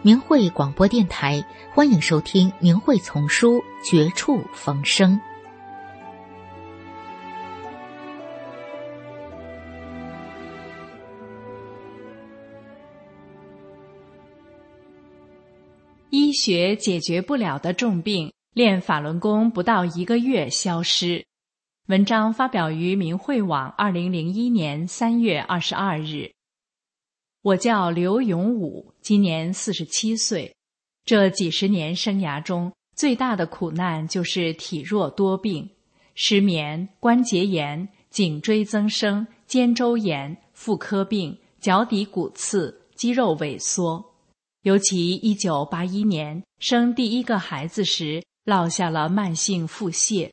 明慧广播电台，欢迎收听《明慧丛书·绝处逢生》。医学解决不了的重病，练法轮功不到一个月消失。文章发表于明慧网，二零零一年三月二十二日。我叫刘永武，今年四十七岁。这几十年生涯中，最大的苦难就是体弱多病，失眠、关节炎、颈椎增生、肩周炎、妇科病、脚底骨刺、肌肉萎缩。尤其一九八一年生第一个孩子时，落下了慢性腹泻，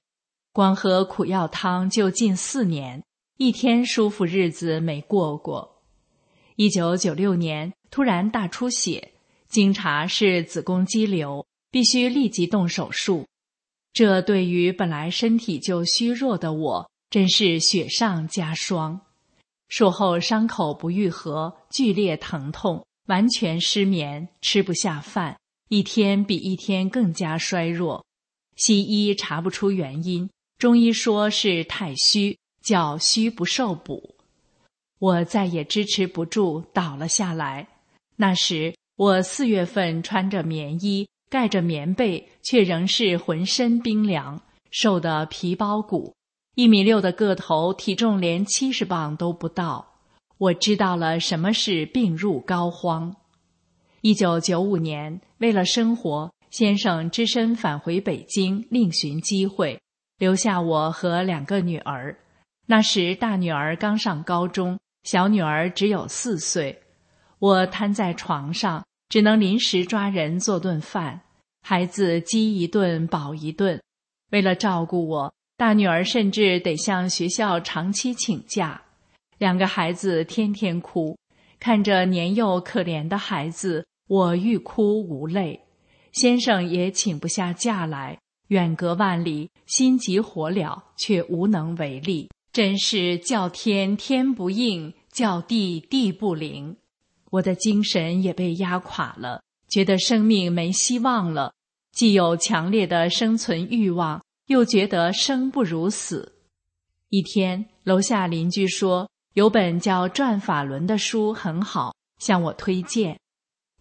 光喝苦药汤就近四年，一天舒服日子没过过。一九九六年突然大出血，经查是子宫肌瘤，必须立即动手术。这对于本来身体就虚弱的我，真是雪上加霜。术后伤口不愈合，剧烈疼痛，完全失眠，吃不下饭，一天比一天更加衰弱。西医查不出原因，中医说是太虚，叫虚不受补。我再也支持不住，倒了下来。那时我四月份穿着棉衣，盖着棉被，却仍是浑身冰凉，瘦得皮包骨，一米六的个头，体重连七十磅都不到。我知道了什么是病入膏肓。一九九五年，为了生活，先生只身返回北京，另寻机会，留下我和两个女儿。那时大女儿刚上高中。小女儿只有四岁，我瘫在床上，只能临时抓人做顿饭。孩子饥一顿饱一顿，为了照顾我，大女儿甚至得向学校长期请假。两个孩子天天哭，看着年幼可怜的孩子，我欲哭无泪。先生也请不下假来，远隔万里，心急火燎，却无能为力。真是叫天天不应，叫地地不灵，我的精神也被压垮了，觉得生命没希望了，既有强烈的生存欲望，又觉得生不如死。一天，楼下邻居说有本叫《转法轮》的书很好，向我推荐。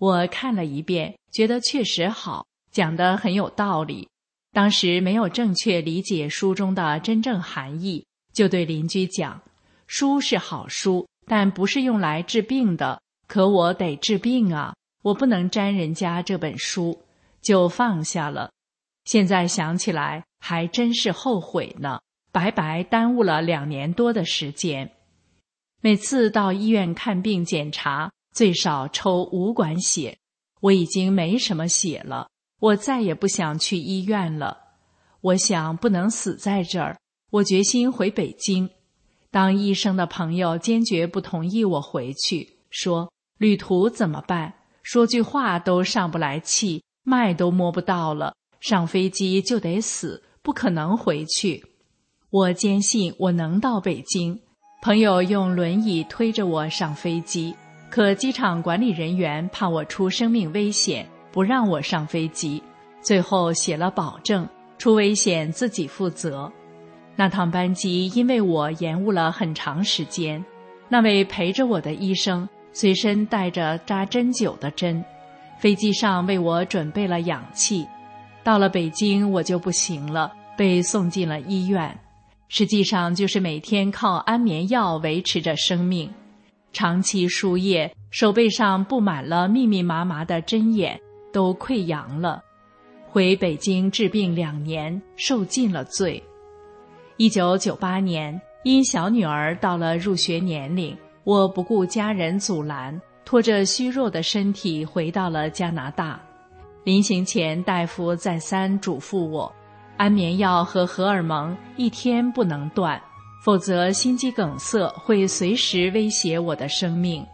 我看了一遍，觉得确实好，讲得很有道理。当时没有正确理解书中的真正含义。就对邻居讲：“书是好书，但不是用来治病的。可我得治病啊，我不能沾人家这本书，就放下了。现在想起来，还真是后悔呢，白白耽误了两年多的时间。每次到医院看病检查，最少抽五管血，我已经没什么血了，我再也不想去医院了。我想不能死在这儿。”我决心回北京，当医生的朋友坚决不同意我回去，说旅途怎么办？说句话都上不来气，脉都摸不到了，上飞机就得死，不可能回去。我坚信我能到北京。朋友用轮椅推着我上飞机，可机场管理人员怕我出生命危险，不让我上飞机。最后写了保证，出危险自己负责。那趟班机因为我延误了很长时间，那位陪着我的医生随身带着扎针灸的针，飞机上为我准备了氧气。到了北京我就不行了，被送进了医院。实际上就是每天靠安眠药维持着生命，长期输液，手背上布满了密密麻麻的针眼，都溃疡了。回北京治病两年，受尽了罪。一九九八年，因小女儿到了入学年龄，我不顾家人阻拦，拖着虚弱的身体回到了加拿大。临行前，大夫再三嘱咐我，安眠药和荷尔蒙一天不能断，否则心肌梗塞会随时威胁我的生命。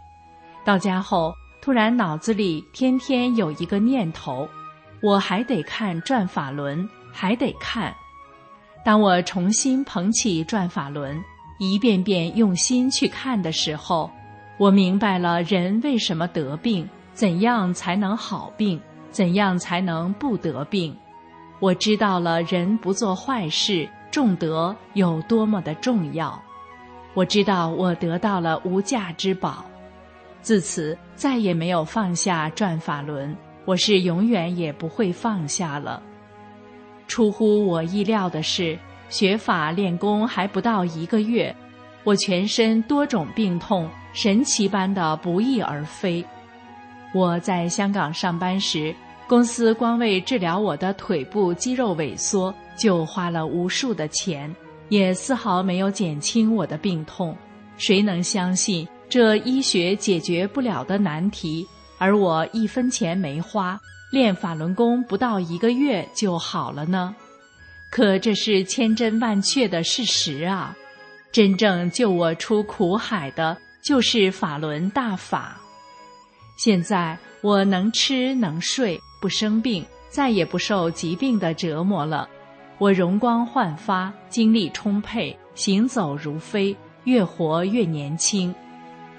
到家后，突然脑子里天天有一个念头：我还得看《转法轮》，还得看。当我重新捧起《转法轮》，一遍遍用心去看的时候，我明白了人为什么得病，怎样才能好病。怎样才能不得病？我知道了，人不做坏事，重德有多么的重要。我知道，我得到了无价之宝。自此，再也没有放下转法轮，我是永远也不会放下了。出乎我意料的是，学法练功还不到一个月，我全身多种病痛神奇般的不翼而飞。我在香港上班时，公司光为治疗我的腿部肌肉萎缩就花了无数的钱，也丝毫没有减轻我的病痛。谁能相信这医学解决不了的难题？而我一分钱没花，练法轮功不到一个月就好了呢？可这是千真万确的事实啊！真正救我出苦海的，就是法轮大法。现在我能吃能睡，不生病，再也不受疾病的折磨了。我容光焕发，精力充沛，行走如飞，越活越年轻。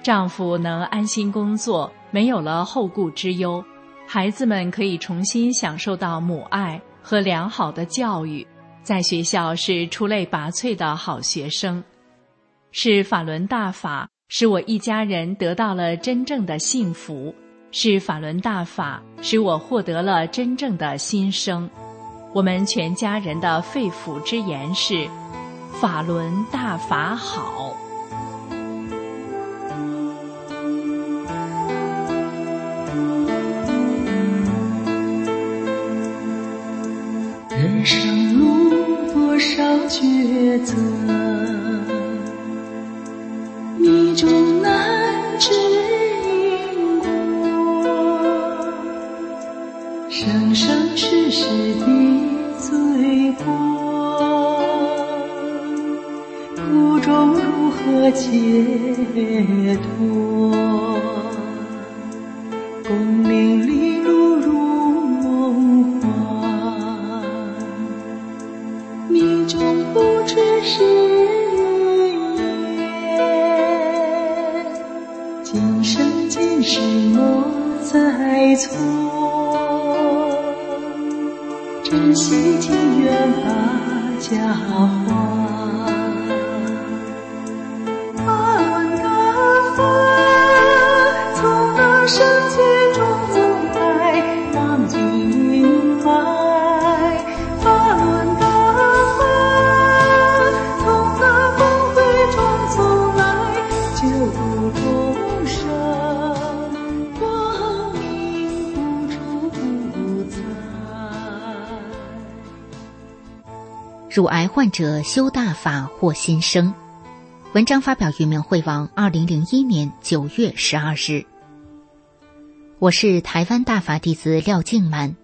丈夫能安心工作，没有了后顾之忧。孩子们可以重新享受到母爱和良好的教育，在学校是出类拔萃的好学生。是法轮大法。使我一家人得到了真正的幸福，是法轮大法使我获得了真正的新生。我们全家人的肺腑之言是：法轮大法好。乳癌患者修大法获新生，文章发表于明慧网，二零零一年九月十二日。我是台湾大法弟子廖静满。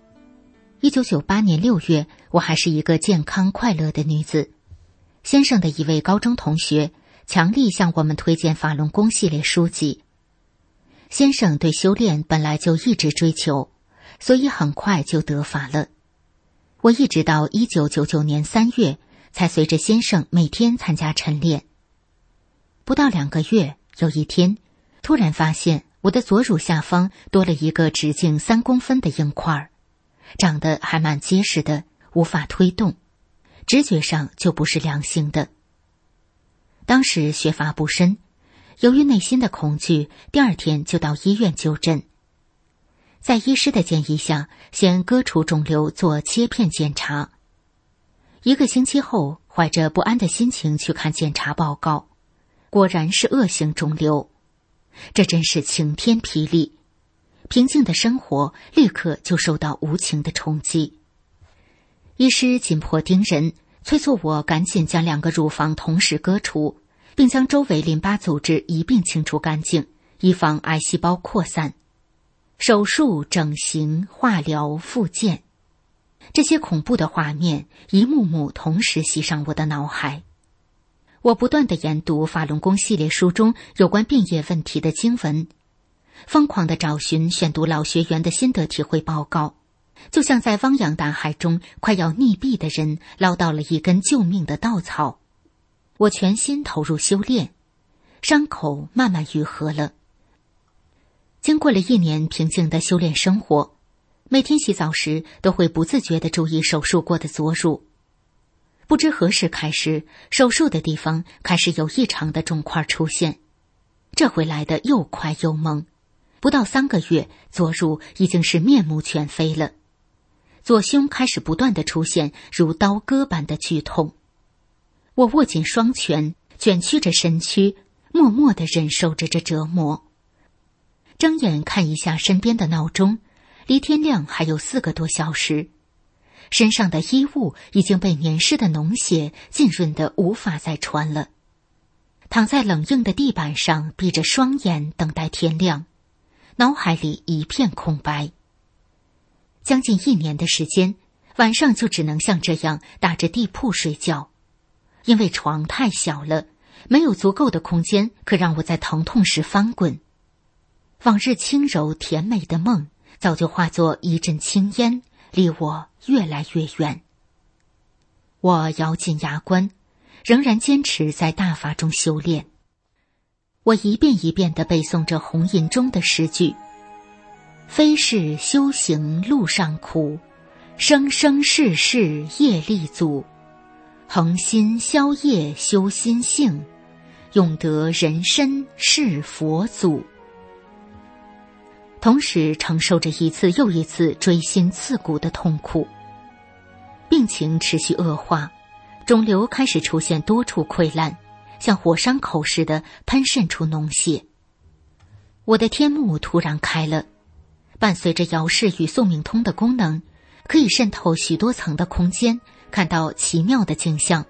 一九九八年六月，我还是一个健康快乐的女子。先生的一位高中同学强力向我们推荐法轮功系列书籍。先生对修炼本来就一直追求，所以很快就得法了。我一直到一九九九年三月，才随着先生每天参加晨练。不到两个月，有一天，突然发现我的左乳下方多了一个直径三公分的硬块儿，长得还蛮结实的，无法推动，直觉上就不是良性的。当时学法不深，由于内心的恐惧，第二天就到医院就诊。在医师的建议下，先割除肿瘤做切片检查。一个星期后，怀着不安的心情去看检查报告，果然是恶性肿瘤。这真是晴天霹雳！平静的生活立刻就受到无情的冲击。医师紧迫盯人，催促我赶紧将两个乳房同时割除。并将周围淋巴组织一并清除干净，以防癌细胞扩散。手术、整形、化疗、复健，这些恐怖的画面一幕幕同时袭上我的脑海。我不断的研读法轮功系列书中有关病业问题的经文，疯狂的找寻、选读老学员的心得体会报告，就像在汪洋大海中快要溺毙的人捞到了一根救命的稻草。我全心投入修炼，伤口慢慢愈合了。经过了一年平静的修炼生活，每天洗澡时都会不自觉的注意手术过的左乳。不知何时开始，手术的地方开始有异常的肿块出现，这回来的又快又猛，不到三个月，左乳已经是面目全非了。左胸开始不断的出现如刀割般的剧痛，我握紧双拳，卷曲着身躯，默默的忍受着这折磨。睁眼看一下身边的闹钟，离天亮还有四个多小时。身上的衣物已经被黏湿的脓血浸润的无法再穿了，躺在冷硬的地板上，闭着双眼等待天亮，脑海里一片空白。将近一年的时间，晚上就只能像这样打着地铺睡觉，因为床太小了，没有足够的空间可让我在疼痛时翻滚。往日轻柔甜美的梦，早就化作一阵青烟。离我越来越远。我咬紧牙关，仍然坚持在大法中修炼。我一遍一遍的背诵着红印中的诗句：“非是修行路上苦，生生世世业力阻。恒心消业修心性，永得人身是佛祖。”同时承受着一次又一次锥心刺骨的痛苦。病情持续恶化，肿瘤开始出现多处溃烂，像火山口似的喷渗出脓血。我的天幕突然开了，伴随着遥视与宿命通的功能，可以渗透许多层的空间，看到奇妙的景象，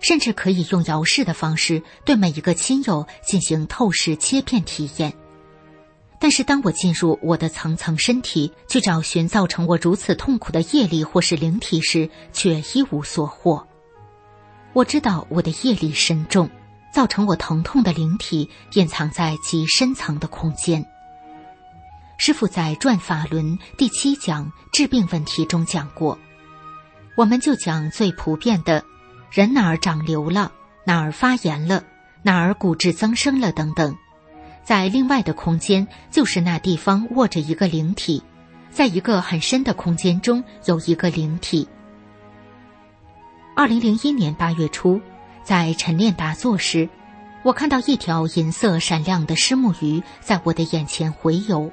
甚至可以用遥视的方式对每一个亲友进行透视切片体验。但是，当我进入我的层层身体去找寻造成我如此痛苦的业力或是灵体时，却一无所获。我知道我的业力深重，造成我疼痛的灵体隐藏在极深层的空间。师傅在《转法轮》第七讲治病问题中讲过，我们就讲最普遍的，人哪儿长瘤了，哪儿发炎了，哪儿骨质增生了等等。在另外的空间，就是那地方卧着一个灵体，在一个很深的空间中有一个灵体。二零零一年八月初，在晨练打坐时，我看到一条银色闪亮的石目鱼在我的眼前回游，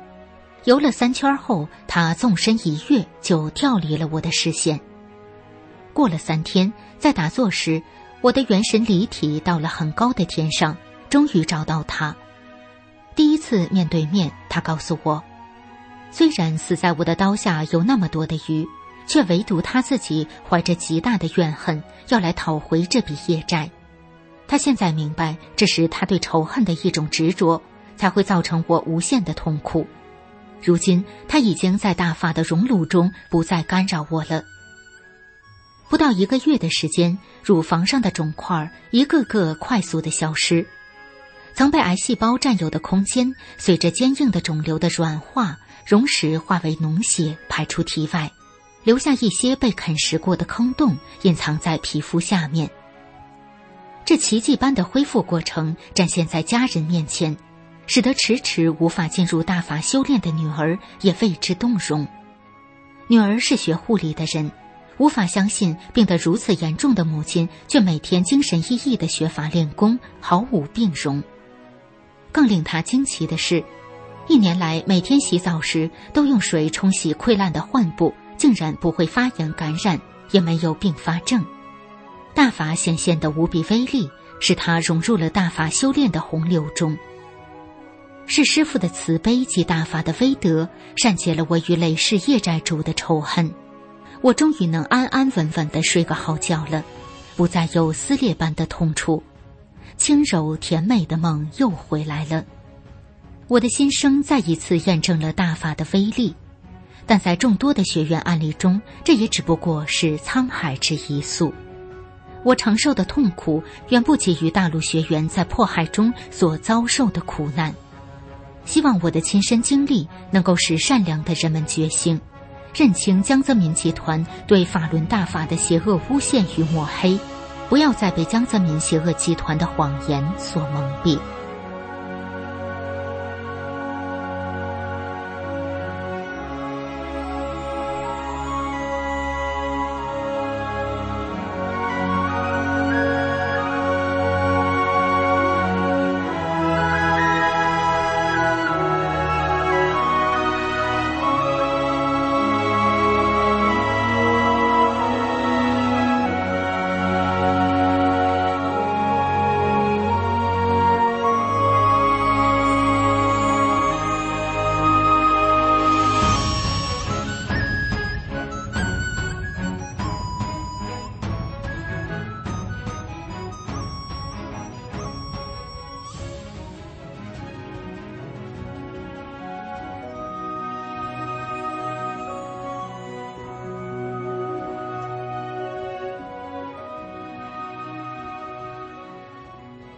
游了三圈后，它纵身一跃就跳离了我的视线。过了三天，在打坐时，我的元神离体到了很高的天上，终于找到它。第一次面对面，他告诉我，虽然死在我的刀下有那么多的鱼，却唯独他自己怀着极大的怨恨，要来讨回这笔业债。他现在明白，这是他对仇恨的一种执着，才会造成我无限的痛苦。如今他已经在大法的熔炉中，不再干扰我了。不到一个月的时间，乳房上的肿块一个个快速的消失。曾被癌细胞占有的空间，随着坚硬的肿瘤的软化、溶蚀，化为脓血排出体外，留下一些被啃食过的坑洞，隐藏在皮肤下面。这奇迹般的恢复过程展现在家人面前，使得迟迟无法进入大法修炼的女儿也为之动容。女儿是学护理的人，无法相信病得如此严重的母亲，却每天精神奕奕的学法练功，毫无病容。更令他惊奇的是，一年来每天洗澡时都用水冲洗溃烂的患部，竟然不会发炎感染，也没有并发症。大法显现的无比威力，使他融入了大法修炼的洪流中。是师傅的慈悲及大法的威德，善解了我与累世业债主的仇恨。我终于能安安稳稳的睡个好觉了，不再有撕裂般的痛楚。轻柔甜美的梦又回来了。我的心声再一次验证了大法的威力，但在众多的学员案例中，这也只不过是沧海之一粟。我承受的痛苦远不及于大陆学员在迫害中所遭受的苦难。希望我的亲身经历能够使善良的人们觉醒，认清江泽民集团对法轮大法的邪恶诬陷与抹黑，不要再被江泽民邪恶集团的谎言所蒙蔽。